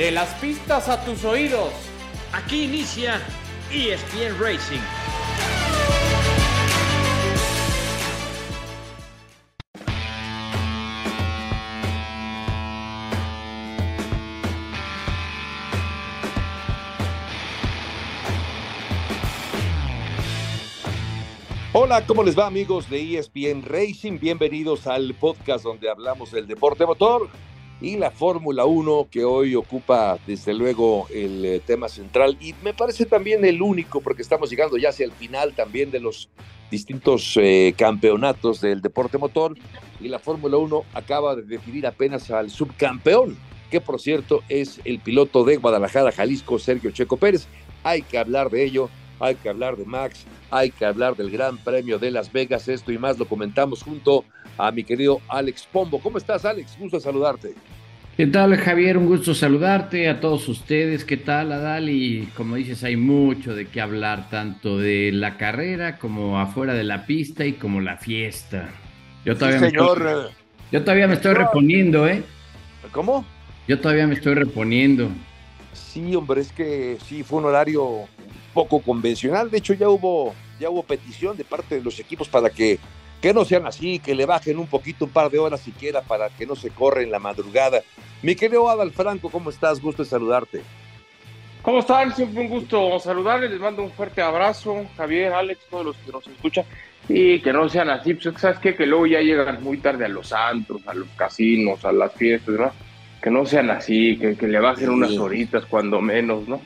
De las pistas a tus oídos. Aquí inicia ESPN Racing. Hola, ¿cómo les va amigos de ESPN Racing? Bienvenidos al podcast donde hablamos del deporte motor y la Fórmula 1 que hoy ocupa desde luego el eh, tema central y me parece también el único porque estamos llegando ya hacia el final también de los distintos eh, campeonatos del deporte motor y la Fórmula 1 acaba de definir apenas al subcampeón que por cierto es el piloto de Guadalajara, Jalisco, Sergio Checo Pérez. Hay que hablar de ello, hay que hablar de Max, hay que hablar del Gran Premio de Las Vegas, esto y más lo comentamos junto a mi querido Alex Pombo. ¿Cómo estás, Alex? Gusto saludarte. ¿Qué tal, Javier? Un gusto saludarte a todos ustedes. ¿Qué tal, Adal? Y como dices, hay mucho de qué hablar, tanto de la carrera como afuera de la pista y como la fiesta. Yo todavía, sí, señor. Me, estoy, yo todavía me estoy reponiendo, ¿eh? ¿Cómo? Yo todavía me estoy reponiendo. Sí, hombre, es que sí, fue un horario poco convencional. De hecho, ya hubo, ya hubo petición de parte de los equipos para que, que no sean así, que le bajen un poquito, un par de horas siquiera para que no se corra en la madrugada. Mi querido Adal Franco, ¿cómo estás? Gusto de saludarte. ¿Cómo están? Siempre un gusto saludarles. Les mando un fuerte abrazo, Javier, Alex, todos los que nos escuchan. Y que no sean así, pues, ¿sabes qué? Que luego ya llegan muy tarde a los antros, a los casinos, a las fiestas, ¿no? Que no sean así, que, que le bajen sí. unas horitas cuando menos, ¿no?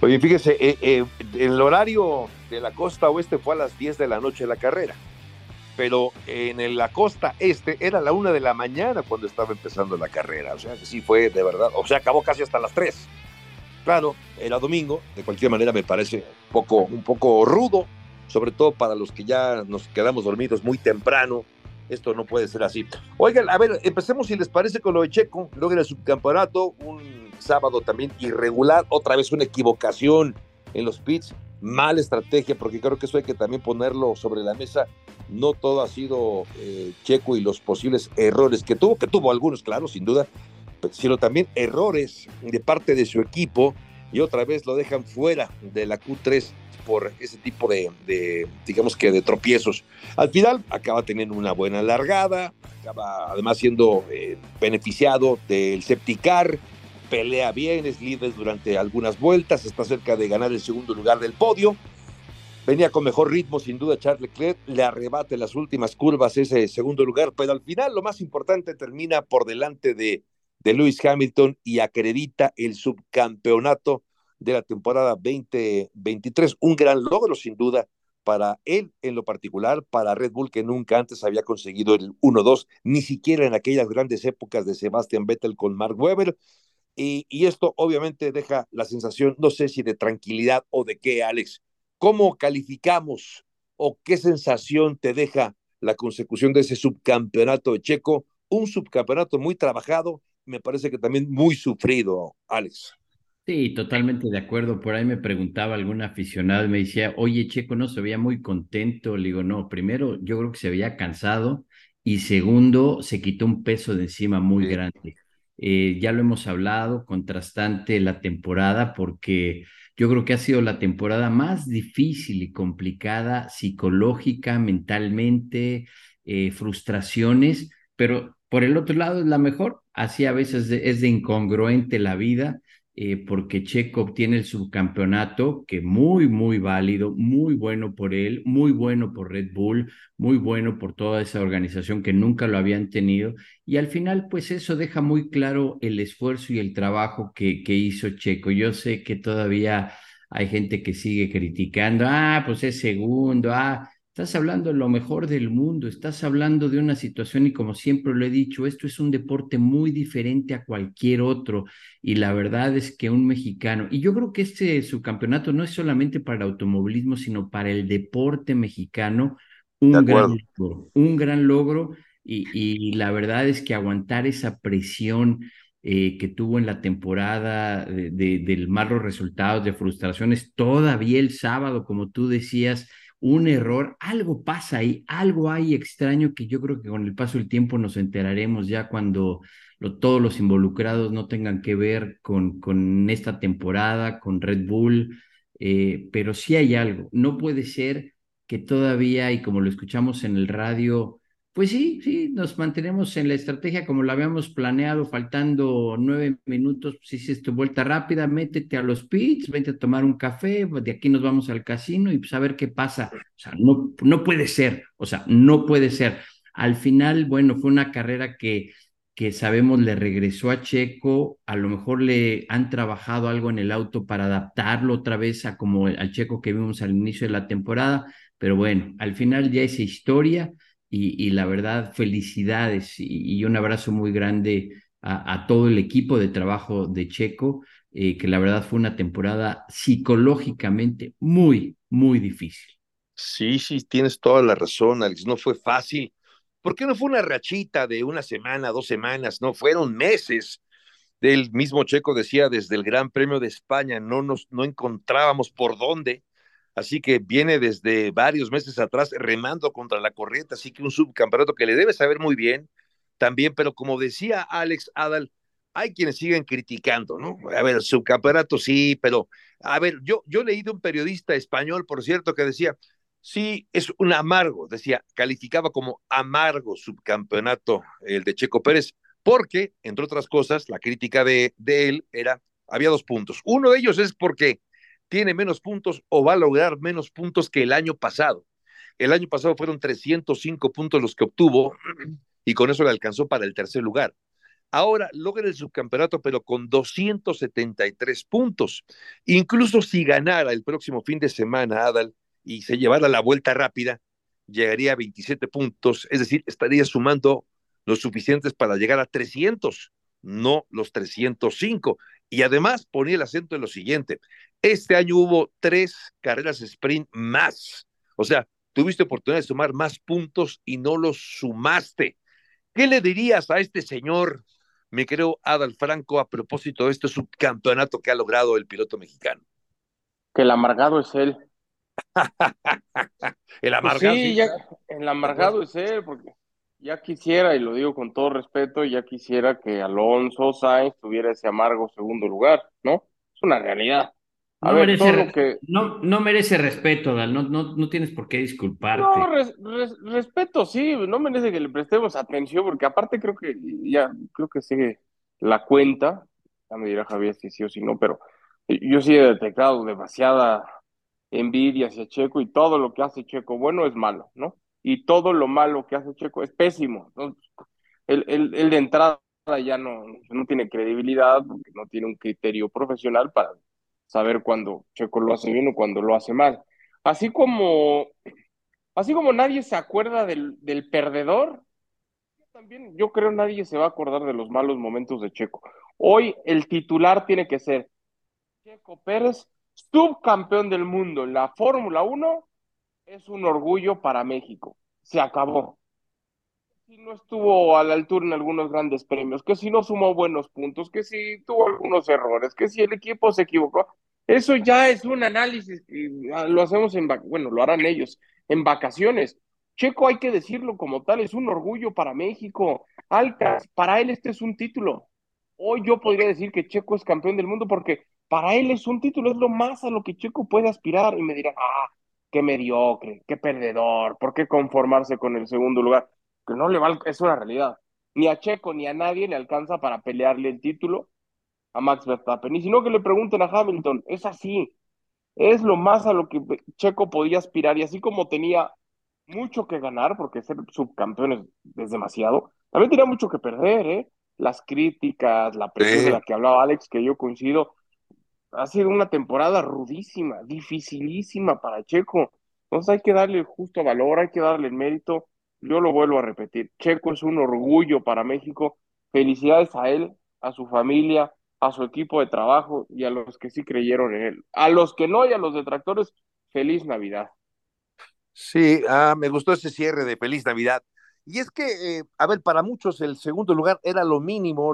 Oye, fíjese, eh, eh, el horario de la costa oeste fue a las 10 de la noche la carrera, pero en la costa este era la 1 de la mañana cuando estaba empezando la carrera, o sea que sí fue de verdad, o sea, acabó casi hasta las 3. Claro, era domingo, de cualquier manera me parece un poco, un poco rudo, sobre todo para los que ya nos quedamos dormidos muy temprano, esto no puede ser así. Oigan, a ver, empecemos si les parece con lo de Checo, logra el subcampeonato, un sábado también irregular, otra vez una equivocación en los pits, mala estrategia, porque creo que eso hay que también ponerlo sobre la mesa. No todo ha sido eh, Checo y los posibles errores que tuvo, que tuvo algunos, claro, sin duda, sino también errores de parte de su equipo y otra vez lo dejan fuera de la Q3 por ese tipo de, digamos que de tropiezos. Al final acaba teniendo una buena largada, acaba además siendo eh, beneficiado del Septicar, pelea bien, es líder durante algunas vueltas, está cerca de ganar el segundo lugar del podio. Venía con mejor ritmo, sin duda, Charles Leclerc le arrebate las últimas curvas ese segundo lugar, pero al final lo más importante termina por delante de, de Lewis Hamilton y acredita el subcampeonato de la temporada 2023. Un gran logro, sin duda, para él en lo particular, para Red Bull, que nunca antes había conseguido el 1-2, ni siquiera en aquellas grandes épocas de Sebastian Vettel con Mark Webber. Y, y, esto obviamente deja la sensación, no sé si de tranquilidad o de qué, Alex. ¿Cómo calificamos o qué sensación te deja la consecución de ese subcampeonato de Checo? Un subcampeonato muy trabajado, me parece que también muy sufrido, Alex. Sí, totalmente de acuerdo. Por ahí me preguntaba algún aficionado me decía, oye, Checo no se veía muy contento. Le digo, no, primero yo creo que se veía cansado y segundo, se quitó un peso de encima muy sí. grande. Eh, ya lo hemos hablado, contrastante la temporada, porque yo creo que ha sido la temporada más difícil y complicada psicológica, mentalmente, eh, frustraciones, pero por el otro lado es la mejor. Así a veces es de incongruente la vida eh, porque Checo obtiene el subcampeonato, que muy, muy válido, muy bueno por él, muy bueno por Red Bull, muy bueno por toda esa organización que nunca lo habían tenido. Y al final, pues eso deja muy claro el esfuerzo y el trabajo que, que hizo Checo. Yo sé que todavía hay gente que sigue criticando, ah, pues es segundo, ah, Estás hablando de lo mejor del mundo, estás hablando de una situación y como siempre lo he dicho, esto es un deporte muy diferente a cualquier otro y la verdad es que un mexicano, y yo creo que este subcampeonato no es solamente para el automovilismo, sino para el deporte mexicano, un gran logro, un gran logro y, y, la verdad es que aguantar esa presión eh, que tuvo en la temporada de, de, de malos resultados, de frustraciones, todavía el sábado, como tú decías, un error, algo pasa ahí, algo hay extraño que yo creo que con el paso del tiempo nos enteraremos ya cuando todos los involucrados no tengan que ver con, con esta temporada, con Red Bull, eh, pero sí hay algo. No puede ser que todavía, y como lo escuchamos en el radio, pues sí, sí, nos mantenemos en la estrategia como la habíamos planeado, faltando nueve minutos, si pues tu vuelta rápida, métete a los pits, vente a tomar un café, de aquí nos vamos al casino y pues a ver qué pasa. O sea, no, no puede ser, o sea, no puede ser. Al final, bueno, fue una carrera que, que sabemos le regresó a Checo, a lo mejor le han trabajado algo en el auto para adaptarlo otra vez a como al Checo que vimos al inicio de la temporada, pero bueno, al final ya esa historia y, la verdad, felicidades y, un abrazo muy grande a, todo el equipo de trabajo de Checo, eh, que la verdad fue una temporada psicológicamente muy, muy difícil. Sí, sí, tienes toda la razón, Alex. No fue fácil. ¿Por qué no fue una rachita de una semana, dos semanas? No, fueron meses. El mismo Checo decía desde el Gran Premio de España, no nos no encontrábamos por dónde así que viene desde varios meses atrás remando contra la corriente, así que un subcampeonato que le debe saber muy bien también, pero como decía Alex Adal, hay quienes siguen criticando, ¿no? A ver, subcampeonato sí, pero a ver, yo, yo leí de un periodista español, por cierto, que decía, sí, es un amargo, decía, calificaba como amargo subcampeonato el de Checo Pérez, porque, entre otras cosas, la crítica de, de él era, había dos puntos. Uno de ellos es porque tiene menos puntos o va a lograr menos puntos que el año pasado. El año pasado fueron 305 puntos los que obtuvo y con eso le alcanzó para el tercer lugar. Ahora logra el subcampeonato, pero con 273 puntos. Incluso si ganara el próximo fin de semana, Adal, y se llevara la vuelta rápida, llegaría a 27 puntos, es decir, estaría sumando los suficientes para llegar a 300, no los 305. Y además ponía el acento en lo siguiente, este año hubo tres carreras sprint más. O sea, tuviste oportunidad de sumar más puntos y no los sumaste. ¿Qué le dirías a este señor, me creo, Adal Franco, a propósito de este subcampeonato que ha logrado el piloto mexicano? Que el amargado es él. el amargado. sí, ya, el amargado es él, porque ya quisiera, y lo digo con todo respeto, ya quisiera que Alonso Sainz tuviera ese amargo segundo lugar, ¿no? Es una realidad. No, merece, no, no, merece respeto, Dal. No, no, no tienes por qué disculparte. No, respeto, sí, no merece que le prestemos atención, porque aparte creo que ya, creo que sigue la cuenta, ya me dirá Javier si sí o si no, pero yo sí he detectado demasiada envidia hacia Checo y todo lo que hace Checo bueno es malo, ¿no? Y todo lo malo que hace Checo es pésimo. El, el, el de entrada ya no, no tiene credibilidad, porque no tiene un criterio profesional para saber cuándo Checo lo hace bien o cuando lo hace mal. Así como, así como nadie se acuerda del, del perdedor, también yo creo nadie se va a acordar de los malos momentos de Checo. Hoy el titular tiene que ser Checo Pérez, subcampeón del mundo en la Fórmula 1, es un orgullo para México. Se acabó. Si no estuvo a la altura en algunos grandes premios, que si no sumó buenos puntos, que si tuvo algunos errores, que si el equipo se equivocó, eso ya es un análisis que ah, lo hacemos en, bueno, lo harán ellos, en vacaciones. Checo, hay que decirlo como tal, es un orgullo para México. Alcas, para él este es un título. Hoy yo podría decir que Checo es campeón del mundo porque para él es un título, es lo más a lo que Checo puede aspirar. Y me dirán, ah, qué mediocre, qué perdedor, ¿por qué conformarse con el segundo lugar? Que no le va, es una realidad. Ni a Checo ni a nadie le alcanza para pelearle el título a Max Verstappen. Y si no, que le pregunten a Hamilton, es así, es lo más a lo que Checo podía aspirar y así como tenía mucho que ganar, porque ser subcampeón es, demasiado, también tenía mucho que perder, ¿eh? Las críticas, la presión de la que hablaba Alex, que yo coincido, ha sido una temporada rudísima, dificilísima para Checo. Entonces hay que darle el justo valor, hay que darle el mérito. Yo lo vuelvo a repetir, Checo es un orgullo para México. Felicidades a él, a su familia, a su equipo de trabajo y a los que sí creyeron en él. A los que no y a los detractores, feliz Navidad. Sí, ah, me gustó ese cierre de feliz Navidad. Y es que, eh, a ver, para muchos el segundo lugar era lo mínimo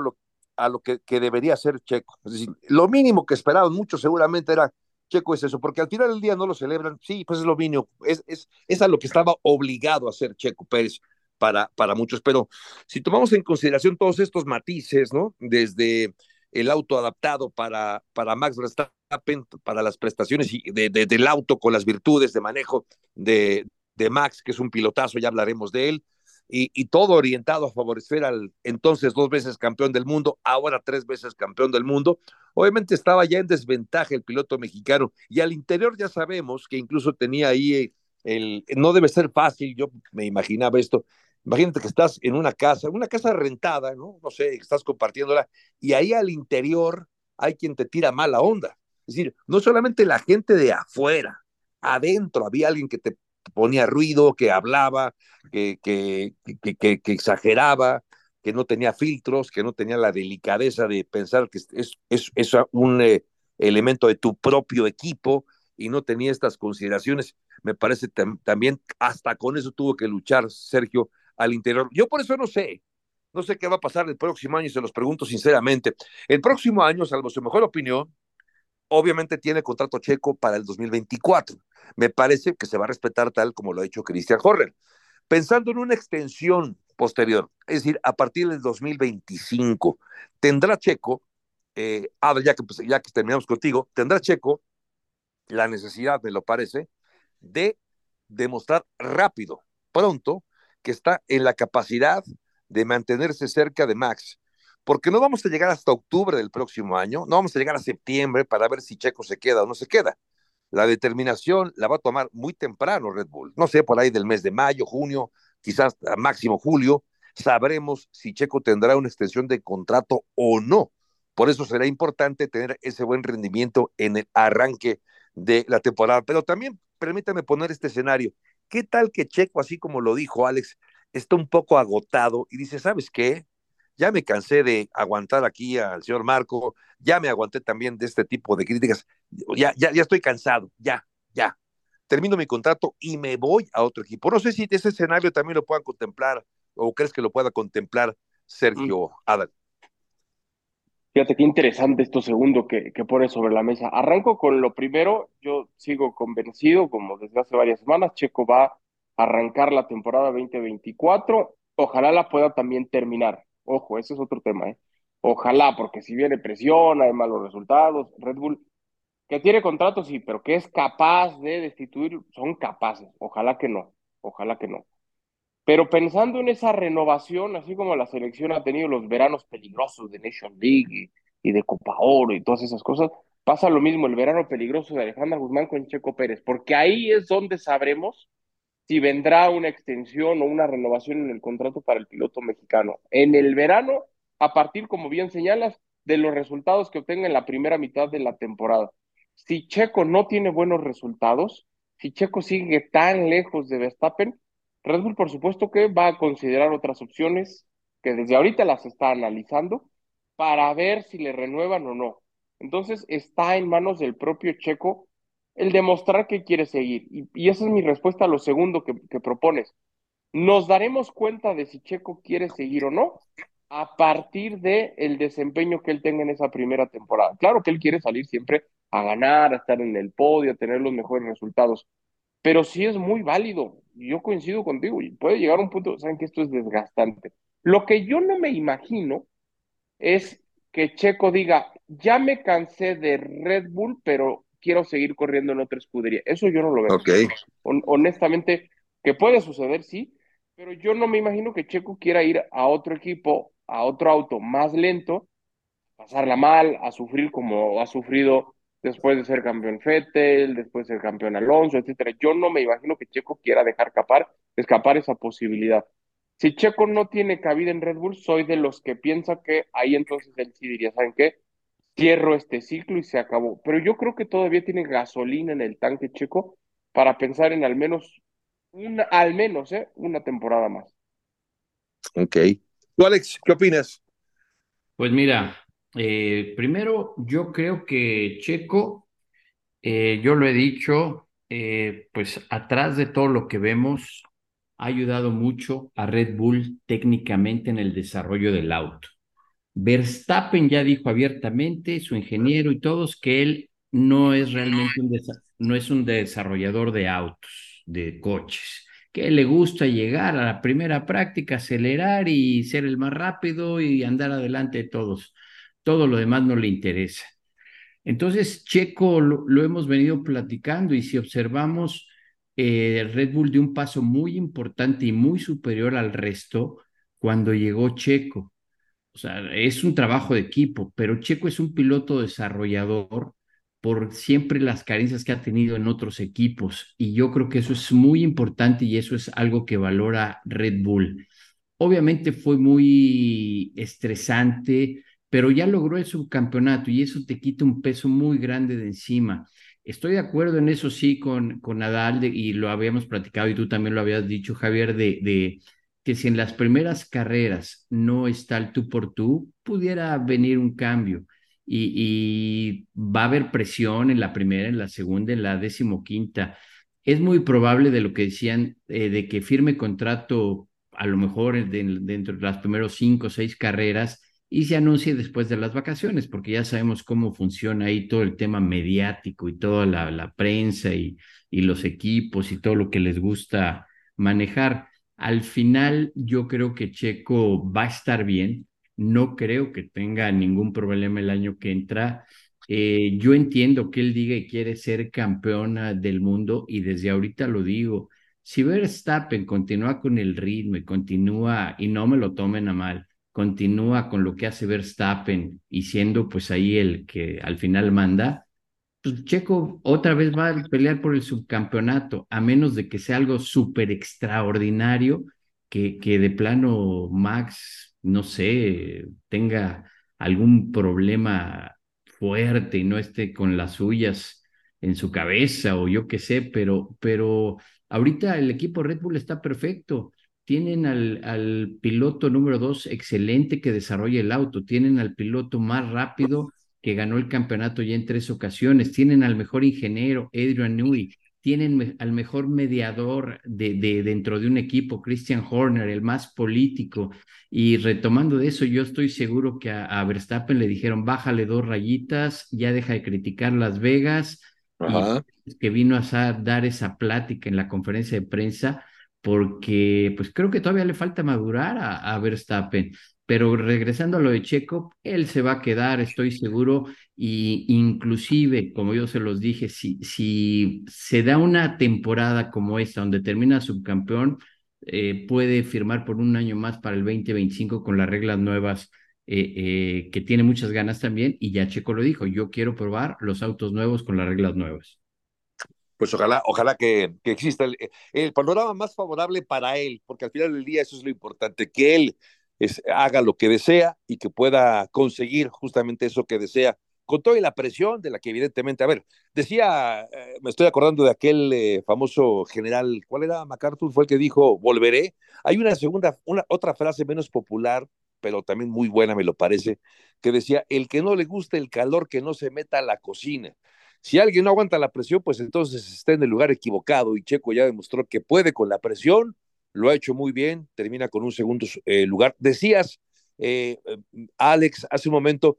a lo que, que, debería ser Checo. Es decir, lo mínimo que esperaban muchos seguramente era Checo es eso, porque al final del día no lo celebran, sí, pues es lo mínimo, es, es, es a lo que estaba obligado a hacer Checo Pérez para, para muchos, pero si tomamos en consideración todos estos matices, ¿no? Desde el auto adaptado para, para Max Verstappen, para las prestaciones de, de, del auto con las virtudes de manejo de, de Max, que es un pilotazo, ya hablaremos de él, y, todo orientado a favorecer al entonces dos veces campeón del mundo, ahora tres veces campeón del mundo. Obviamente estaba ya en desventaja el piloto mexicano y al interior ya sabemos que incluso tenía ahí el, no debe ser fácil, yo me imaginaba esto, imagínate que estás en una casa, una casa rentada, ¿no? No sé, estás compartiéndola y ahí al interior hay quien te tira mala onda. Es decir, no solamente la gente de afuera, adentro había alguien que te ponía ruido, que hablaba, que, que, que, exageraba, que no tenía filtros, que no tenía la delicadeza de pensar que es, es, es un eh, elemento de tu propio equipo y no tenía estas consideraciones. Me parece tam también, hasta con eso tuvo que luchar Sergio al interior. Yo por eso no sé, no sé qué va a pasar el próximo año y se los pregunto sinceramente. El próximo año, salvo su mejor opinión, obviamente tiene contrato checo para el 2024. Me parece que se va a respetar tal como lo ha hecho Christian Horner. Pensando en una extensión posterior, es decir, a partir del 2025, tendrá Checo, eh, ah, ya, que, pues, ya que terminamos contigo, tendrá Checo la necesidad, me lo parece, de demostrar rápido, pronto, que está en la capacidad de mantenerse cerca de Max porque no vamos a llegar hasta octubre del próximo año, no vamos a llegar a septiembre para ver si Checo se queda o no se queda. La determinación la va a tomar muy temprano Red Bull, no sé, por ahí del mes de mayo, junio, quizás máximo julio, sabremos si Checo tendrá una extensión de contrato o no. Por eso será importante tener ese buen rendimiento en el arranque de la temporada. Pero también permítame poner este escenario. ¿Qué tal que Checo, así como lo dijo Alex, está un poco agotado y dice, ¿sabes qué? Ya me cansé de aguantar aquí al señor Marco, ya me aguanté también de este tipo de críticas, ya, ya, ya estoy cansado, ya, ya. Termino mi contrato y me voy a otro equipo. No sé si ese escenario también lo puedan contemplar o crees que lo pueda contemplar Sergio mm. Adal. Fíjate qué interesante esto segundo que, que pone sobre la mesa. Arranco con lo primero, yo sigo convencido, como desde hace varias semanas, Checo va a arrancar la temporada 2024, ojalá la pueda también terminar. Ojo, ese es otro tema, ¿eh? Ojalá, porque si viene presión, hay malos resultados, Red Bull, que tiene contrato, sí, pero que es capaz de destituir, son capaces. Ojalá que no, ojalá que no. Pero pensando en esa renovación, así como la selección ha tenido los veranos peligrosos de Nation League y, de Copa Oro y todas esas cosas, pasa lo mismo el verano peligroso de Alejandra Guzmán con Checo Pérez, porque ahí es donde sabremos si vendrá una extensión o una renovación en el contrato para el piloto mexicano. En el verano, a partir, como bien señalas, de los resultados que obtenga en la primera mitad de la temporada. Si Checo no tiene buenos resultados, si Checo sigue tan lejos de Verstappen, Red Bull por supuesto que va a considerar otras opciones que desde ahorita las está analizando para ver si le renuevan o no. Entonces está en manos del propio Checo el demostrar que quiere seguir. Y, esa es mi respuesta a lo segundo que, propones. Nos daremos cuenta de si Checo quiere seguir o no a partir de el desempeño que él tenga en esa primera temporada. Claro que él quiere salir siempre a ganar, a estar en el podio, a tener los mejores resultados, pero sí es muy válido. Yo coincido contigo y puede llegar a un punto, saben que esto es desgastante. Lo que yo no me imagino es que Checo diga, ya me cansé de Red Bull, pero quiero seguir corriendo en otra escudería. Eso yo no lo veo. honestamente, que puede suceder, sí, pero yo no me imagino que Checo quiera ir a otro equipo, a otro auto más lento, pasarla mal, a sufrir como ha sufrido después de ser campeón Fettel, después de ser campeón Alonso, etcétera. Yo no me imagino que Checo quiera dejar escapar, escapar esa posibilidad. Si Checo no tiene cabida en Red Bull, soy de los que piensa que ahí entonces él sí diría, ¿saben qué? Cierro este ciclo y se acabó. Pero yo creo que todavía tiene gasolina en el tanque checo para pensar en al menos una, al menos, ¿eh? una temporada más. Ok. ¿Tú, Alex, qué opinas? Pues mira, eh, primero yo creo que Checo, eh, yo lo he dicho, eh, pues atrás de todo lo que vemos, ha ayudado mucho a Red Bull técnicamente en el desarrollo del auto. Verstappen ya dijo abiertamente, su ingeniero y todos, que él no es realmente un, no es un desarrollador de autos, de coches, que le gusta llegar a la primera práctica, acelerar y ser el más rápido y andar adelante de todos. Todo lo demás no le interesa. Entonces, Checo lo, hemos venido platicando y si observamos, eh, Red Bull dio un paso muy importante y muy superior al resto cuando llegó Checo. O sea, es un trabajo de equipo, pero Checo es un piloto desarrollador por siempre las carencias que ha tenido en otros equipos. Y yo creo que eso es muy importante y eso es algo que valora Red Bull. Obviamente fue muy estresante, pero ya logró el subcampeonato y eso te quita un peso muy grande de encima. Estoy de acuerdo en eso sí con, con Nadal y lo habíamos platicado y tú también lo habías dicho, Javier, de, de que si en las primeras carreras no está el tú por tú, pudiera venir un cambio. Y, va a haber presión en la primera, en la segunda, en la decimoquinta. Es muy probable de lo que decían, eh, de que firme contrato a lo mejor dentro de las primeros cinco o seis carreras y se anuncie después de las vacaciones, porque ya sabemos cómo funciona ahí todo el tema mediático y toda la, prensa y los equipos y todo lo que les gusta manejar. Al final, yo creo que Checo va a estar bien. No creo que tenga ningún problema el año que entra. Eh, yo entiendo que él diga que quiere ser campeona del mundo y desde ahorita lo digo. Si Verstappen continúa con el ritmo y continúa, y no me lo tomen a mal, continúa con lo que hace Verstappen y siendo pues ahí el que al final manda, pues Checo otra vez va a pelear por el subcampeonato, a menos de que sea algo súper extraordinario, que, que de plano Max, no sé, tenga algún problema fuerte y no esté con las suyas en su cabeza o yo qué sé, pero, pero ahorita el equipo Red Bull está perfecto. Tienen al, al piloto número dos excelente que desarrolla el auto, tienen al piloto más rápido que ganó el campeonato ya en tres ocasiones, tienen al mejor ingeniero, Adrian Newey, tienen al mejor mediador de, de, dentro de un equipo, Christian Horner, el más político. Y retomando de eso, yo estoy seguro que a, Verstappen le dijeron, bájale dos rayitas, ya deja de criticar Las Vegas, que vino a dar esa plática en la conferencia de prensa, porque pues creo que todavía le falta madurar a, a Verstappen. Pero regresando a lo de Checo, él se va a quedar, estoy seguro, y inclusive, como yo se los dije, si, si se da una temporada como esta, donde termina subcampeón, eh, puede firmar por un año más para el 2025 con las reglas nuevas, eh, eh, que tiene muchas ganas también, y ya Checo lo dijo, yo quiero probar los autos nuevos con las reglas nuevas. Pues ojalá, ojalá que, que exista el, el panorama más favorable para él, porque al final del día eso es lo importante, que él haga lo que desea y que pueda conseguir justamente eso que desea, con toda la presión de la que evidentemente, a ver, decía, eh, me estoy acordando de aquel eh, famoso general, ¿cuál era? MacArthur fue el que dijo, volveré. Hay una segunda, una, otra frase menos popular, pero también muy buena, me lo parece, que decía, el que no le gusta el calor, que no se meta a la cocina. Si alguien no aguanta la presión, pues entonces está en el lugar equivocado y Checo ya demostró que puede con la presión lo ha hecho muy bien, termina con un segundo eh, lugar. Decías, eh, Alex, hace un momento,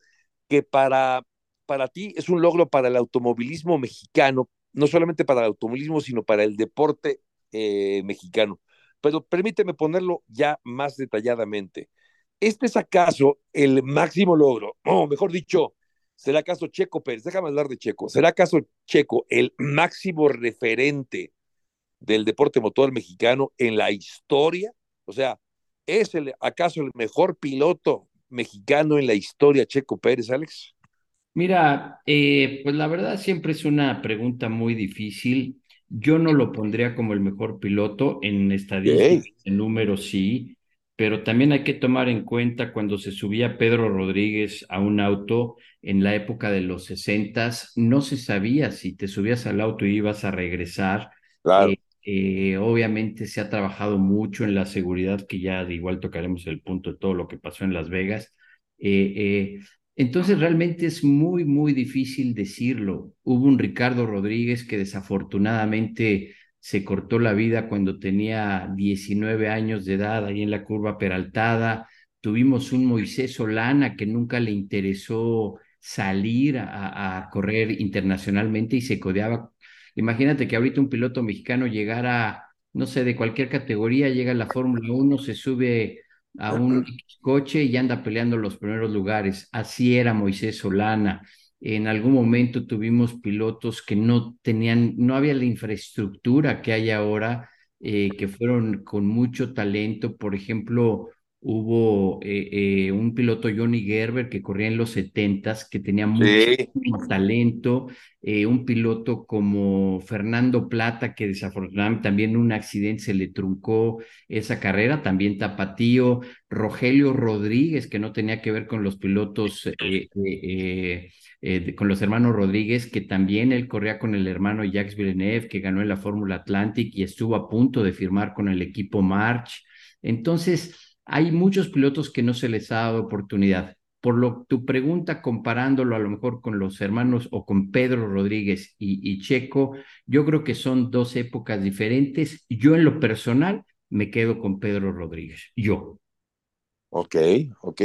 que para, para ti es un logro para el automovilismo mexicano, no solamente para el automovilismo, sino para el deporte eh, mexicano. Pero permíteme ponerlo ya más detalladamente. ¿Este es acaso el máximo logro? O mejor dicho, ¿será acaso Checo Pérez? Déjame hablar de Checo. ¿Será acaso Checo el máximo referente del deporte motor mexicano en la historia? O sea, ¿es el, acaso el mejor piloto mexicano en la historia Checo Pérez, Alex? Mira, eh, pues la verdad siempre es una pregunta muy difícil. Yo no lo pondría como el mejor piloto en estadísticas, en números sí, pero también hay que tomar en cuenta cuando se subía Pedro Rodríguez a un auto en la época de los sesentas, no se sabía si te subías al auto y ibas a regresar. Claro. Eh, eh, obviamente se ha trabajado mucho en la seguridad, que ya de igual tocaremos el punto de todo lo que pasó en Las Vegas. Eh, eh, entonces realmente es muy, muy difícil decirlo. Hubo un Ricardo Rodríguez que desafortunadamente se cortó la vida cuando tenía 19 años de edad ahí en la curva peraltada. Tuvimos un Moisés Solana que nunca le interesó salir a, a correr internacionalmente y se codeaba. Imagínate que ahorita un piloto mexicano llegara, no sé, de cualquier categoría, llega a la Fórmula 1, se sube a un coche y anda peleando los primeros lugares. Así era Moisés Solana. En algún momento tuvimos pilotos que no tenían, no había la infraestructura que hay ahora, eh, que fueron con mucho talento. Por ejemplo, hubo eh, eh, un piloto Johnny Gerber que corría en los setentas, que tenía mucho talento, eh, un piloto como Fernando Plata, que desafortunadamente también un accidente se le truncó esa carrera, también Tapatío, Rogelio Rodríguez, que no tenía que ver con los pilotos, con los hermanos Rodríguez, que también él corría con el hermano Jacques Villeneuve, que ganó en la Fórmula Atlantic y estuvo a punto de firmar con el equipo March. Entonces, hay muchos pilotos que no se les ha dado oportunidad. Por lo tu pregunta, comparándolo a lo mejor con los hermanos o con Pedro Rodríguez y, Checo, yo creo que son dos épocas diferentes. Yo en lo personal me quedo con Pedro Rodríguez. Yo. Ok, ok.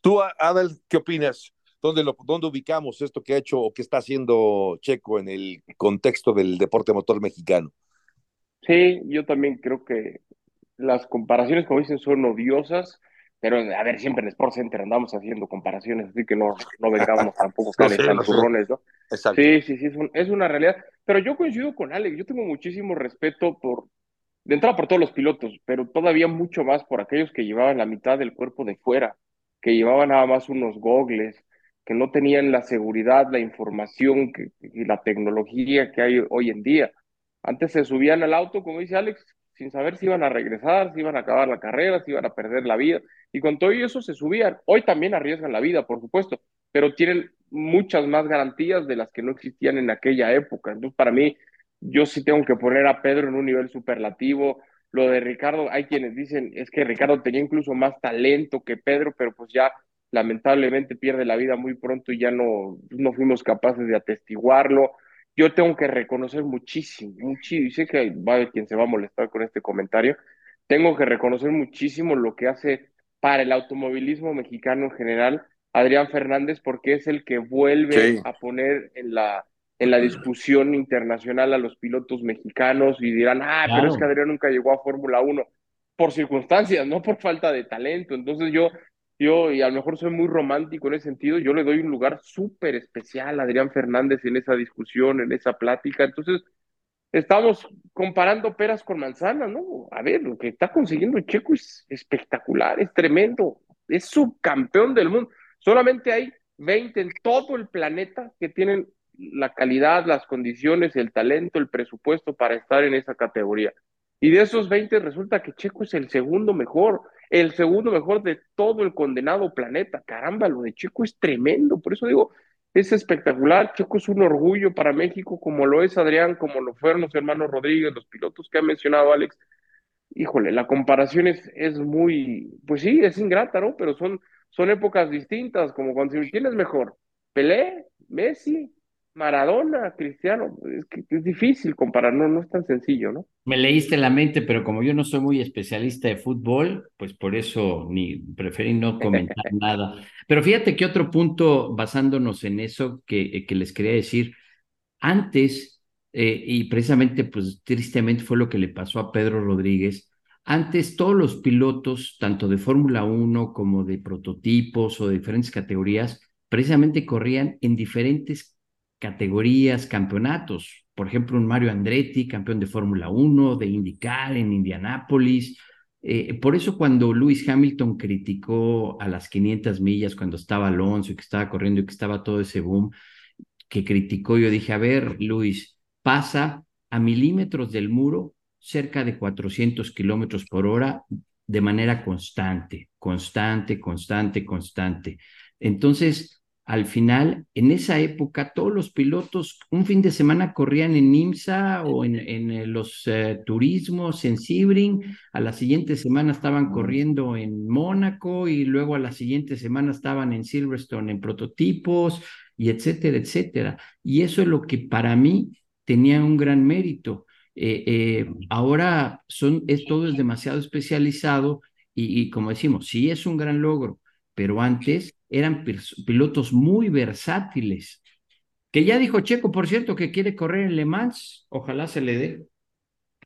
Tú, Adel, ¿qué opinas? ¿Dónde, lo, ¿Dónde ubicamos esto que ha hecho o que está haciendo Checo en el contexto del deporte motor mexicano? Sí, yo también creo que las comparaciones, como dicen, son odiosas, pero a ver, siempre en Sports Center andamos haciendo comparaciones, así que no, no vengamos tampoco calentando turrones, ¿no? Exacto. Sí, sí, sí, es, es, una realidad. Pero yo coincido con Alex, yo tengo muchísimo respeto por, de entrada por todos los pilotos, pero todavía mucho más por aquellos que llevaban la mitad del cuerpo de fuera, que llevaban nada más unos gogles, que no tenían la seguridad, la información que, y la tecnología que hay hoy en día. Antes se subían al auto, como dice Alex, sin saber si iban a regresar, si iban a acabar la carrera, si iban a perder la vida. Y con todo eso se subían. Hoy también arriesgan la vida, por supuesto, pero tienen muchas más garantías de las que no existían en aquella época. Entonces, para mí, yo sí tengo que poner a Pedro en un nivel superlativo. Lo de Ricardo, hay quienes dicen, es que Ricardo tenía incluso más talento que Pedro, pero pues ya lamentablemente pierde la vida muy pronto y ya no, no fuimos capaces de atestiguarlo yo tengo que reconocer muchísimo, muchísimo, y sé que va a haber quien se va a molestar con este comentario, tengo que reconocer muchísimo lo que hace para el automovilismo mexicano en general Adrián Fernández, porque es el que vuelve a poner en la, en la discusión internacional a los pilotos mexicanos y dirán, ah, pero es que Adrián nunca llegó a Fórmula 1 por circunstancias, no por falta de talento. Entonces yo yo, y a lo mejor soy muy romántico en ese sentido, yo le doy un lugar súper especial a Adrián Fernández en esa discusión, en esa plática. Entonces, estamos comparando peras con manzanas, ¿no? A ver, lo que está consiguiendo Checo es espectacular, es tremendo, es subcampeón del mundo. Solamente hay 20 en todo el planeta que tienen la calidad, las condiciones, el talento, el presupuesto para estar en esa categoría. Y de esos 20 resulta que Checo es el segundo mejor el segundo mejor de todo el condenado planeta. Caramba, lo de Checo es tremendo, por eso digo, es espectacular. Checo es un orgullo para México, como lo es Adrián, como lo fueron los hermanos Rodríguez, los pilotos que ha mencionado Alex. Híjole, la comparación es, es muy, pues sí, es ingrata, ¿no? Pero son, son épocas distintas, como cuando si tienes mejor, Pelé, Messi, Maradona, Cristiano, es que es difícil comparar, no, no es tan sencillo, ¿no? Me leíste la mente, pero como yo no soy muy especialista de fútbol, pues por eso ni preferí no comentar nada. Pero fíjate que otro punto, basándonos en eso que, que les quería decir, antes, eh, y precisamente, pues tristemente fue lo que le pasó a Pedro Rodríguez, antes todos los pilotos, tanto de Fórmula 1 como de prototipos o de diferentes categorías, precisamente corrían en diferentes categorías, campeonatos. Por ejemplo, un Mario Andretti, campeón de Fórmula 1, de IndyCar en Indianápolis. Eh, por eso cuando Lewis Hamilton criticó a las 500 millas, cuando estaba Alonso y que estaba corriendo y que estaba todo ese boom, que criticó, yo dije, a ver, Luis, pasa a milímetros del muro cerca de 400 kilómetros por hora de manera constante, constante, constante, constante. Entonces, al final, en esa época, todos los pilotos un fin de semana corrían en IMSA o en, eh, los eh, turismos en Sebring, a la siguiente semana estaban corriendo en Mónaco y luego a la siguiente semana estaban en Silverstone en prototipos y etcétera, etcétera. Y eso es lo que para mí tenía un gran mérito. Eh, ahora son, es, todo es demasiado especializado y, y como decimos, sí es un gran logro, pero antes eran pilotos muy versátiles. Que ya dijo Checo, por cierto, que quiere correr en Le Mans, ojalá se le dé.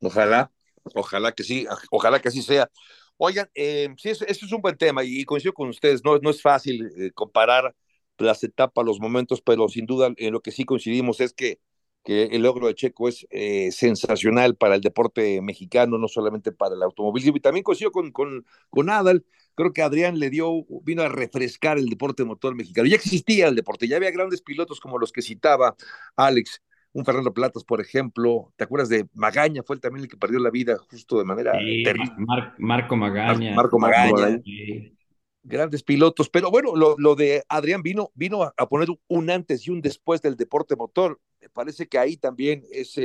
Ojalá, ojalá que sí, ojalá que así sea. Oigan, eh, sí, eso, es un buen tema y coincido con ustedes, no, no es fácil eh, comparar las etapas, los momentos, pero sin duda en lo que sí coincidimos es que, que el logro de Checo es eh, sensacional para el deporte mexicano, no solamente para el automovilismo. Y también coincido con, con, con Adal, creo que Adrián le dio, vino a refrescar el deporte motor mexicano. Ya existía el deporte, ya había grandes pilotos como los que citaba Alex, un Fernando Platas, por ejemplo. ¿Te acuerdas de Magaña? Fue el también el que perdió la vida justo de manera terrible. Marco Magaña. Marco Magaña. Grandes pilotos, pero bueno, lo, lo de Adrián vino, vino a, poner un antes y un después del deporte motor. Me parece que ahí también es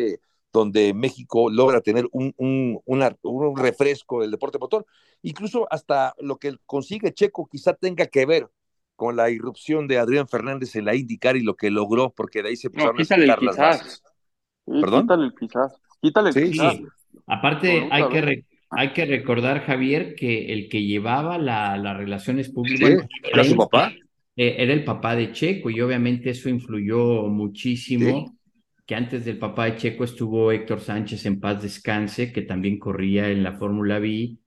donde México logra tener un, un, un refresco del deporte motor. Incluso hasta lo que consigue Checo quizá tenga que ver con la irrupción de Adrián Fernández en la IndyCar y lo que logró, porque de ahí se pusieron a las bases. ¿Perdón? Quítale el quizás. Quítale el quizás. Aparte, hay que, hay que recordar, Javier, que el que llevaba las relaciones públicas era su papá. Eh, era el papá de Checo y obviamente eso influyó muchísimo. Que antes del papá de Checo estuvo Héctor Sánchez en paz descanse, que también corría en la Fórmula B, y,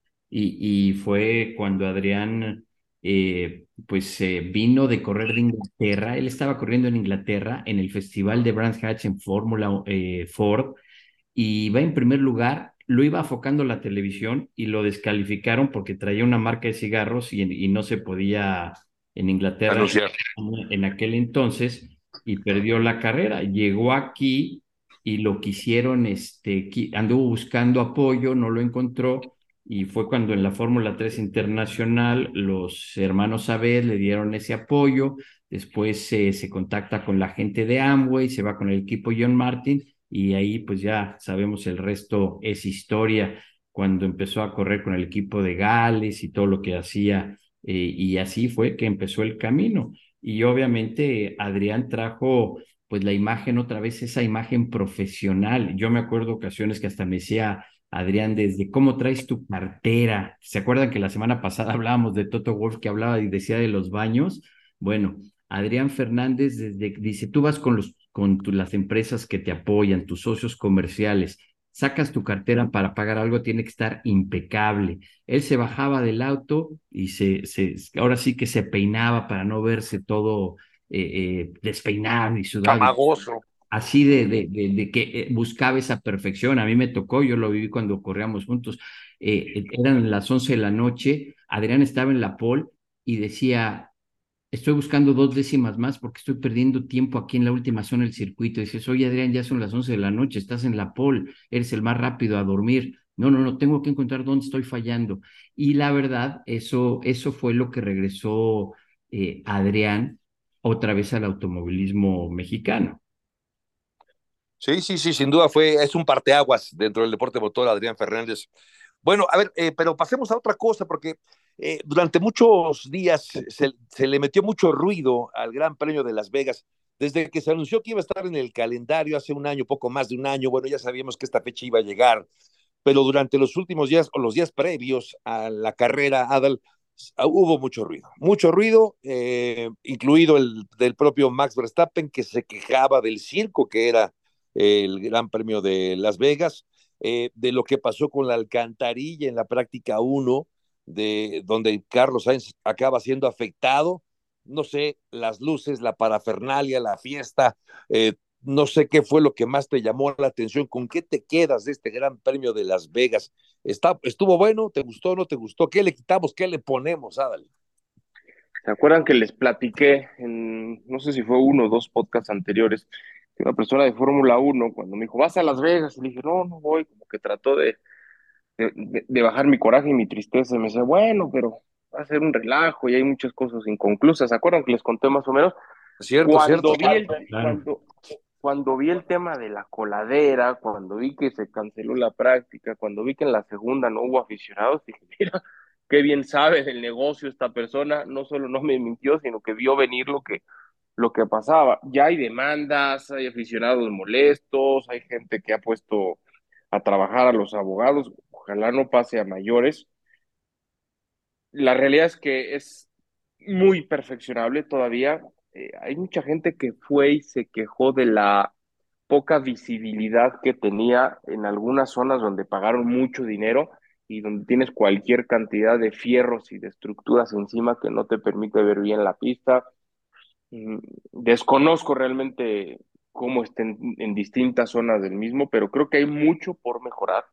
y fue cuando Adrián eh, pues eh, vino de correr de Inglaterra. Él estaba corriendo en Inglaterra en el Festival de Brands Hatch en Fórmula eh, Ford y va en primer lugar. Lo iba afocando la televisión y lo descalificaron porque traía una marca de cigarros y, no se podía en Inglaterra en aquel entonces y perdió la carrera. Llegó aquí y lo quisieron, este, anduvo buscando apoyo, no lo encontró y fue cuando en la Fórmula 3 Internacional los hermanos Abed le dieron ese apoyo, después se contacta con la gente de Amway, se va con el equipo John Martin y ahí pues ya sabemos el resto es historia, cuando empezó a correr con el equipo de Gales y todo lo que hacía eh, y así fue que empezó el camino. Y obviamente Adrián trajo pues la imagen otra vez, esa imagen profesional. Yo me acuerdo ocasiones que hasta me decía, Adrián, desde cómo traes tu cartera. ¿Se acuerdan que la semana pasada hablábamos de Toto Wolf que hablaba y decía de los baños? Bueno, Adrián Fernández desde, dice, tú vas con, los, con las empresas que te apoyan, tus socios comerciales, sacas tu cartera para pagar algo, tiene que estar impecable. Él se bajaba del auto y se, se ahora sí que se peinaba para no verse todo eh, eh, despeinado y sudado. Camagoso así de, de, de, que eh, buscaba esa perfección. A mí me tocó, yo lo viví cuando corríamos juntos. Eh, eran las 11 de la noche, Adrián estaba en la pole y decía, estoy buscando dos décimas más porque estoy perdiendo tiempo aquí en la última zona del circuito. Dices, oye Adrián, ya son las 11 de la noche, estás en la pole, eres el más rápido a dormir. No, no, no, tengo que encontrar dónde estoy fallando. Y la verdad, eso, eso fue lo que regresó eh, Adrián otra vez al automovilismo mexicano. Sí, sí, sí, sin duda fue, es un parteaguas dentro del deporte motor, Adrián Fernández. Bueno, a ver, eh, pero pasemos a otra cosa, porque eh, durante muchos días se, le metió mucho ruido al Gran Premio de Las Vegas. Desde que se anunció que iba a estar en el calendario hace un año, poco más de un año, bueno, ya sabíamos que esta fecha iba a llegar, pero durante los últimos días o los días previos a la carrera, Adal, hubo mucho ruido, mucho ruido, eh, incluido el del propio Max Verstappen, que se quejaba del circo que era el Gran Premio de Las Vegas, eh, de lo que pasó con la alcantarilla en la práctica 1, de donde Carlos Sainz acaba siendo afectado. No sé, las luces, la parafernalia, la fiesta, eh, no sé qué fue lo que más te llamó la atención, con qué te quedas de este Gran Premio de Las Vegas. Está, ¿Estuvo bueno? ¿Te gustó? ¿No te gustó? ¿Qué le quitamos? ¿Qué le ponemos? Ándale. ¿Se acuerdan que les platiqué en, no sé si fue uno o dos podcasts anteriores, una persona de Fórmula 1, cuando me dijo, vas a Las Vegas, le dije, no, no voy, como que trató de, de, bajar mi coraje y mi tristeza, y me decía, bueno, pero va a ser un relajo y hay muchas cosas inconclusas, ¿se acuerdan que les conté más o menos? Cierto, cuando cierto. Vi el, cuando, cuando vi el tema de la coladera, cuando vi que se canceló la práctica, cuando vi que en la segunda no hubo aficionados, dije, mira, qué bien sabe del negocio esta persona, no solo no me mintió, sino que vio venir lo que lo que pasaba. Ya hay demandas, hay aficionados molestos, hay gente que ha puesto a trabajar a los abogados, ojalá no pase a mayores. La realidad es que es muy perfeccionable todavía. Eh, hay mucha gente que fue y se quejó de la poca visibilidad que tenía en algunas zonas donde pagaron mucho dinero y donde tienes cualquier cantidad de fierros y de estructuras encima que no te permite ver bien la pista. Mm, Desconozco realmente cómo estén en distintas zonas del mismo, pero creo que hay mucho por mejorar.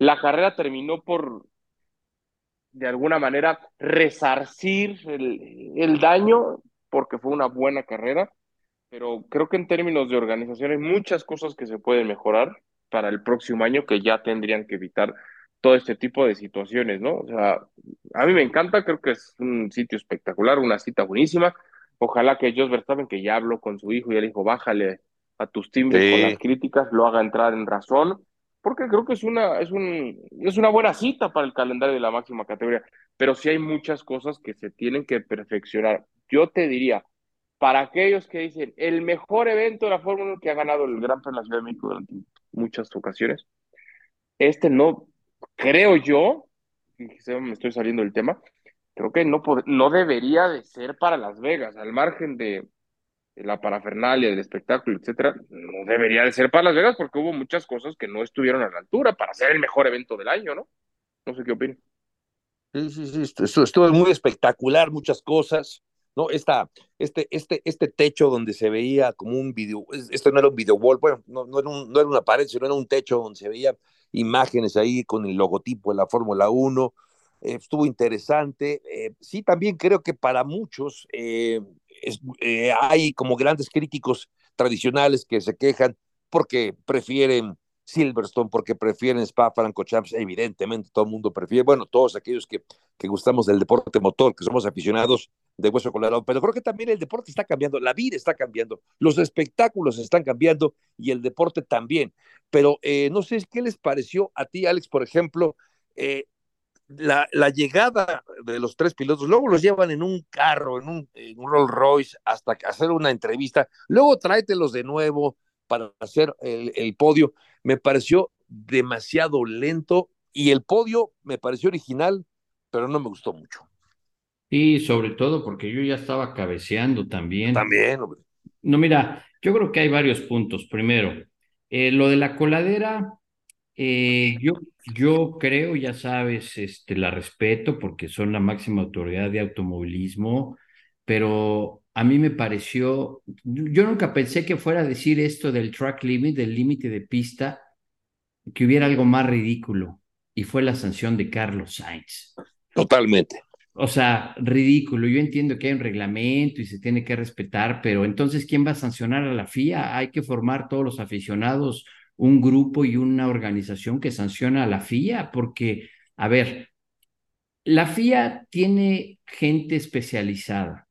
La carrera terminó por, de alguna manera, resarcir el, el daño, porque fue una buena carrera, pero creo que en términos de organización hay muchas cosas que se pueden mejorar para el próximo año que ya tendrían que evitar todo este tipo de situaciones, ¿no? O sea, a mí me encanta, creo que es un sitio espectacular, una cita buenísima. Ojalá que Jos Verstappen, que ya habló con su hijo y le dijo, bájale a tus timbres Sí. con las críticas, lo haga entrar en razón, porque creo que es una, es un, es una buena cita para el calendario de la máxima categoría, pero sí hay muchas cosas que se tienen que perfeccionar. Yo te diría, para aquellos que dicen, el mejor evento de la Fórmula 1 que ha ganado el Gran Premio de la Ciudad de México durante muchas ocasiones, este no, creo yo, me estoy saliendo del tema, creo que no, no debería de ser para Las Vegas, al margen de la parafernalia, del espectáculo, etcétera, no debería de ser para Las Vegas porque hubo muchas cosas que no estuvieron a la altura para ser el mejor evento del año, ¿no? No sé qué opinan. Sí, sí, sí, esto- estuvo muy espectacular, muchas cosas, ¿no? Esta, este, este, este techo donde se veía como un video, es- esto no era un video wall, bueno, no, no era un- no era una pared, sino era un techo donde se veía imágenes ahí con el logotipo de la Fórmula 1, eh, estuvo interesante. eh, sí, también creo que para muchos eh, eh, hay como grandes críticos tradicionales que se quejan porque prefieren Silverstone, porque prefieren Spa Francorchamps, evidentemente todo el mundo prefiere, bueno, todos aquellos que, que gustamos del deporte motor, que somos aficionados de hueso colorado, pero creo que también el deporte está cambiando, la vida está cambiando, los espectáculos están cambiando y el deporte también. Pero eh, no sé qué les pareció a ti, Alex, por ejemplo, eh, la, la, llegada de los tres pilotos, luego los llevan en un carro, en un, en un Rolls Royce, hasta hacer una entrevista, luego tráetelos de nuevo para hacer el, el podio. Me pareció demasiado lento y el podio me pareció original, pero no me gustó mucho. Y sobre todo porque yo ya estaba cabeceando también. También, hombre. No, mira, yo creo que hay varios puntos. Primero, eh, lo de la coladera, eh, yo, yo creo, ya sabes, este, la respeto porque son la máxima autoridad de automovilismo, pero a mí me pareció, yo nunca pensé que fuera a decir esto del track limit, del límite de pista, que hubiera algo más ridículo, y fue la sanción de Carlos Sainz. Totalmente. O sea, ridículo. Yo entiendo que hay un reglamento y se tiene que respetar, pero entonces, ¿quién va a sancionar a la FIA? Hay que formar todos los aficionados un grupo y una organización que sanciona a la FIA, porque, a ver, la FIA tiene gente especializada.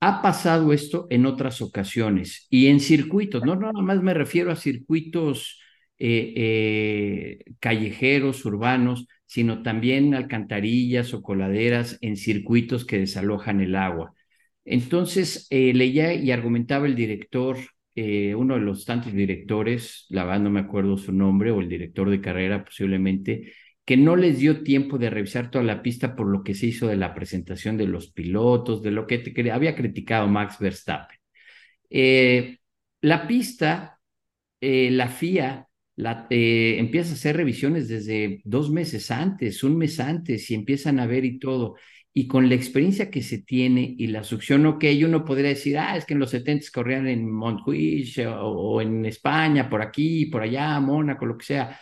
Ha pasado esto en otras ocasiones y en circuitos, no nada más me refiero a circuitos eh, eh, callejeros, urbanos, sino también alcantarillas o coladeras en circuitos que desalojan el agua. Entonces, eh, leía y argumentaba el director, eh, uno de los tantos directores, la verdad no me acuerdo su nombre, o el director de carrera posiblemente, que no les dio tiempo de revisar toda la pista por lo que se hizo de la presentación de los pilotos, de lo que te, había criticado Max Verstappen. Eh, la pista, eh, la FIA la, empieza a hacer revisiones desde dos meses antes, un mes antes, y empiezan a ver y todo. Y con la experiencia que se tiene y la succión, ok, uno podría decir, ah, es que en los 70 corrían en Montjuic o, o, en España, por aquí, por allá, Mónaco, lo que sea.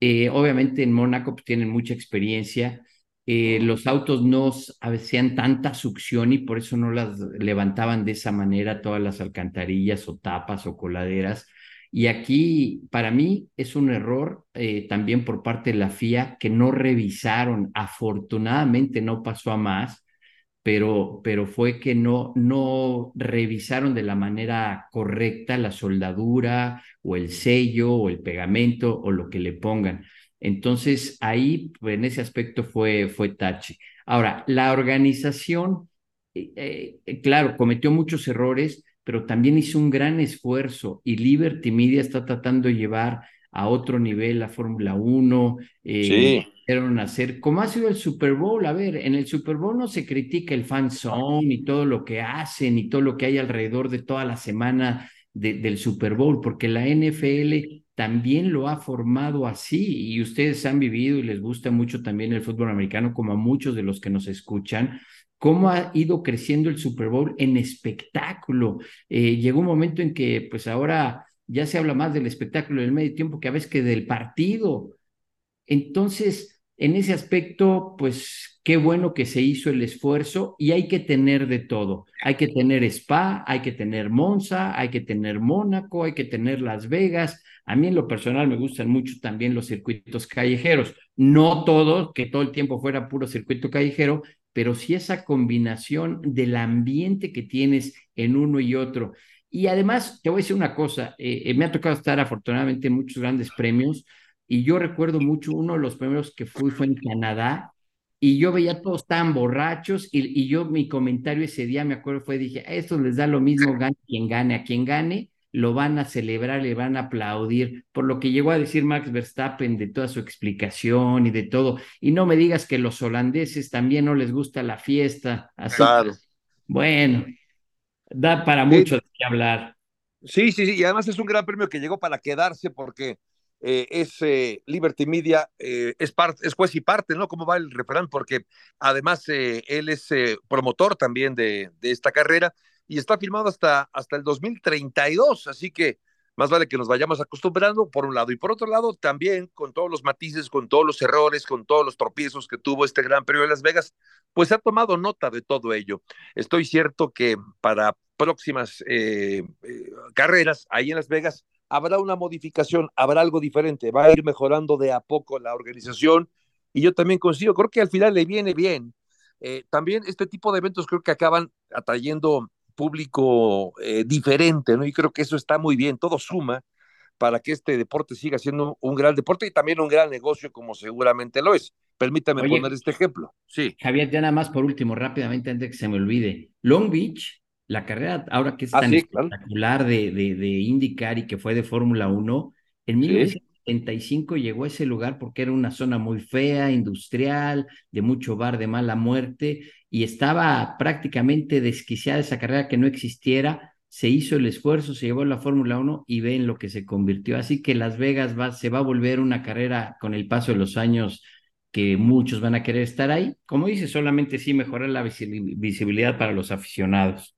Eh, obviamente en Mónaco pues, tienen mucha experiencia. Eh, los autos no hacían tanta succión y por eso no las levantaban de esa manera todas las alcantarillas o tapas o coladeras. Y aquí, para mí, es un error eh, también por parte de la FIA que no revisaron. Afortunadamente no pasó a más, pero, pero fue que no, no revisaron de la manera correcta la soldadura o el sello o el pegamento o lo que le pongan. Entonces, ahí, en ese aspecto fue, fue tache. Ahora, la organización, eh, eh, claro, cometió muchos errores, pero también hizo un gran esfuerzo y Liberty Media está tratando de llevar a otro nivel la Fórmula 1. Eh, sí. hacer, como ha sido el Super Bowl, a ver, en el Super Bowl no se critica el fan zone y todo lo que hacen y todo lo que hay alrededor de toda la semana del Super Bowl, porque la NFL también lo ha formado así y ustedes han vivido y les gusta mucho también el fútbol americano, como a muchos de los que nos escuchan, cómo ha ido creciendo el Super Bowl en espectáculo. Eh, llegó un momento en que pues ahora ya se habla más del espectáculo del medio tiempo que a veces que del partido. Entonces, en ese aspecto, pues qué bueno que se hizo el esfuerzo y hay que tener de todo. Hay que tener Spa, hay que tener Monza, hay que tener Mónaco, hay que tener Las Vegas. A mí en lo personal me gustan mucho también los circuitos callejeros. No todo, que todo el tiempo fuera puro circuito callejero, pero sí esa combinación del ambiente que tienes en uno y otro. Y además, te voy a decir una cosa, eh, eh, me ha tocado estar afortunadamente en muchos grandes premios y yo recuerdo mucho, uno de los primeros que fui fue en Canadá y yo veía todos tan borrachos y, y yo mi comentario ese día, me acuerdo, fue, dije, a estos les da lo mismo, gane quien gane, a quien gane, lo van a celebrar, le van a aplaudir, por lo que llegó a decir Max Verstappen de toda su explicación y de todo. Y no me digas que los holandeses también no les gusta la fiesta. Así claro. Bueno, da para mucho de qué hablar. Sí, sí, sí, y además es un gran premio que llegó para quedarse porque eh, es eh, Liberty Media, eh, es, es juez y parte, ¿no? ¿Cómo va el referán? Porque además él es promotor también de, de, esta carrera y está firmado hasta, hasta el 2032, así que más vale que nos vayamos acostumbrando por un lado y por otro lado también con todos los matices, con todos los errores, con todos los tropiezos que tuvo este Gran Premio de Las Vegas, pues ha tomado nota de todo ello. Estoy cierto que para próximas eh, eh, carreras ahí en Las Vegas habrá una modificación, habrá algo diferente, va a ir mejorando de a poco la organización y yo también consigo, creo que al final le viene bien. Eh, también este tipo de eventos creo que acaban atrayendo público eh, diferente, ¿no? Y creo que eso está muy bien, todo suma para que este deporte siga siendo un gran deporte y también un gran negocio como seguramente lo es. Permítame poner este ejemplo. Sí. Javier, ya nada más por último, rápidamente antes de que se me olvide. Long Beach, la carrera ahora que es ah, tan espectacular de, de, de IndyCar y que fue de Fórmula 1, en sí llegó a ese lugar porque era una zona muy fea, industrial, de mucho bar de mala muerte, y estaba prácticamente desquiciada esa carrera que no existiera. Se hizo el esfuerzo, se llevó a la Fórmula 1 y ven lo que se convirtió. Así que Las Vegas va, se va a volver una carrera con el paso de los años que muchos van a querer estar ahí. Como dice, solamente sí mejorar la visibilidad para los aficionados.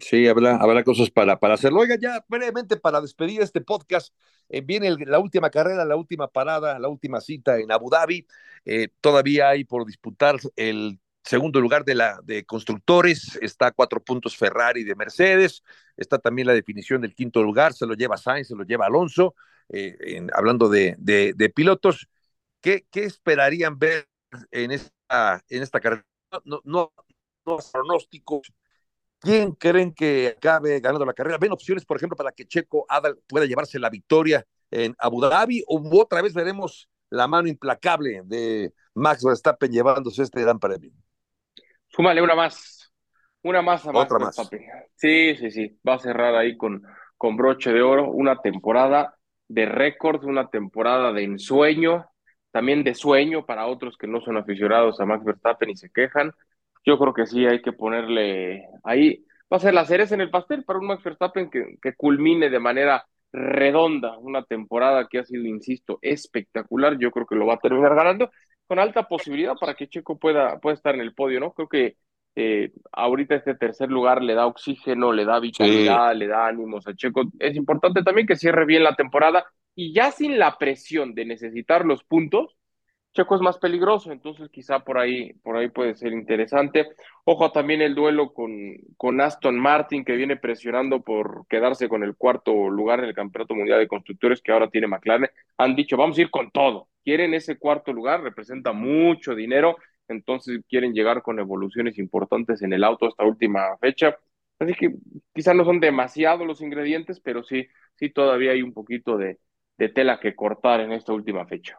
Sí, habrá, habrá cosas para, para hacerlo. Oiga, ya brevemente para despedir este podcast, eh, viene la última carrera, la última parada, la última cita en Abu Dhabi. Eh, todavía hay por disputar el segundo lugar de la de constructores, está cuatro puntos Ferrari de Mercedes, está también la definición del quinto lugar, se lo lleva Sainz, se lo lleva Alonso, eh, hablando de, de, pilotos. ¿Qué, ¿Qué, esperarían ver en esta, en esta carrera? No, no, no pronósticos, ¿Quién creen que acabe ganando la carrera? ¿Ven opciones, por ejemplo, para que Checo Adal pueda llevarse la victoria en Abu Dhabi? ¿O otra vez veremos la mano implacable de Max Verstappen llevándose este gran premio? Súmale una más. Una más a Max Otra Verstappen. Sí, sí, sí. Va a cerrar ahí con, con broche de oro una temporada de récord, una temporada de ensueño, también de sueño para otros que no son aficionados a Max Verstappen y se quejan yo creo que sí hay que ponerle ahí, va a ser la cereza en el pastel para un Max Verstappen que, que culmine de manera redonda una temporada que ha sido, insisto, espectacular. Yo creo que lo va a terminar ganando con alta posibilidad para que Checo pueda, pueda estar en el podio, ¿no? Creo que eh, ahorita este tercer lugar le da oxígeno, le da vitalidad, le da ánimos a Checo. Es importante también que cierre bien la temporada y ya sin la presión de necesitar los puntos, Checo es más peligroso, entonces quizá por ahí, por ahí puede ser interesante. Ojo también el duelo con, con Aston Martin, que viene presionando por quedarse con el cuarto lugar en el Campeonato Mundial de Constructores que ahora tiene McLaren. Han dicho, vamos a ir con todo. Quieren ese cuarto lugar, representa mucho dinero, entonces quieren llegar con evoluciones importantes en el auto esta última fecha. Así que quizá no son demasiados los ingredientes, pero sí, sí todavía hay un poquito de tela que cortar en esta última fecha.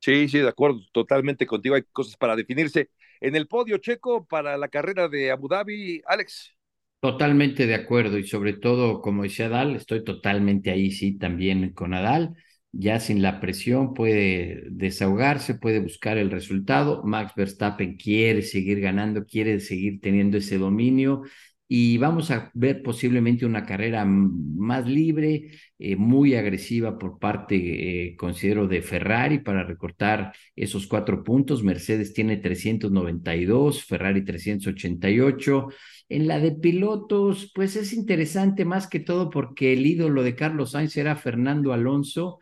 Sí, sí, de acuerdo, totalmente contigo. Hay cosas para definirse. En el podio checo para la carrera de Abu Dhabi, Alex. Totalmente de acuerdo y sobre todo, como decía Adal, estoy totalmente ahí, sí, también con Adal. ya sin la presión, puede desahogarse, puede buscar el resultado. Max Verstappen quiere seguir ganando, quiere seguir teniendo ese dominio y vamos a ver posiblemente una carrera más libre, eh, muy agresiva por parte, eh, considero, de Ferrari para recortar esos cuatro puntos. Mercedes tiene 392, Ferrari 388. En la de pilotos, pues es interesante más que todo porque el ídolo de Carlos Sainz era Fernando Alonso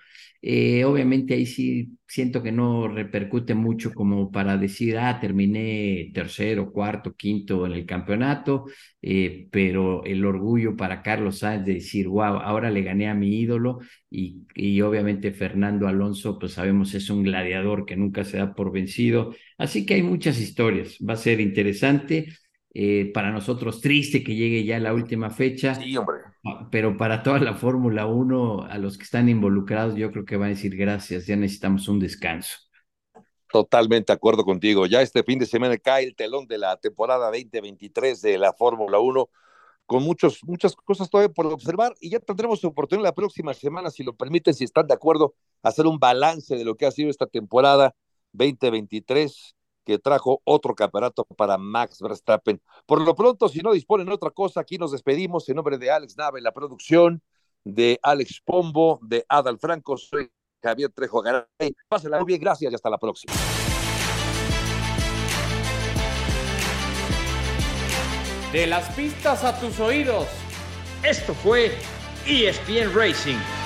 eh, obviamente ahí sí siento que no repercute mucho como para decir, ah, terminé tercero, cuarto, quinto en el campeonato, eh, pero el orgullo para Carlos Sainz de decir, wow, ahora le gané a mi ídolo y, y obviamente Fernando Alonso, pues sabemos es un gladiador que nunca se da por vencido, así que hay muchas historias, va a ser interesante. Eh, para nosotros triste que llegue ya la última fecha. Sí, hombre. Ah, pero para toda la Fórmula 1, a los que están involucrados, yo creo que van a decir gracias, ya necesitamos un descanso. Totalmente de acuerdo contigo. Ya este fin de semana cae el telón de la temporada 2023 de la Fórmula 1, con muchos, muchas cosas todavía por observar y ya tendremos oportunidad la próxima semana, si lo permiten, si están de acuerdo, hacer un balance de lo que ha sido esta temporada 2023 que trajo otro campeonato para Max Verstappen. Por lo pronto, si no disponen de otra cosa, aquí nos despedimos en nombre de Alex Nave, la producción, de Alex Pombo, de Adal Franco, soy Javier Trejo Garay. Pásenla muy bien, gracias y hasta la próxima. De las pistas a tus oídos. Esto fue ESPN Racing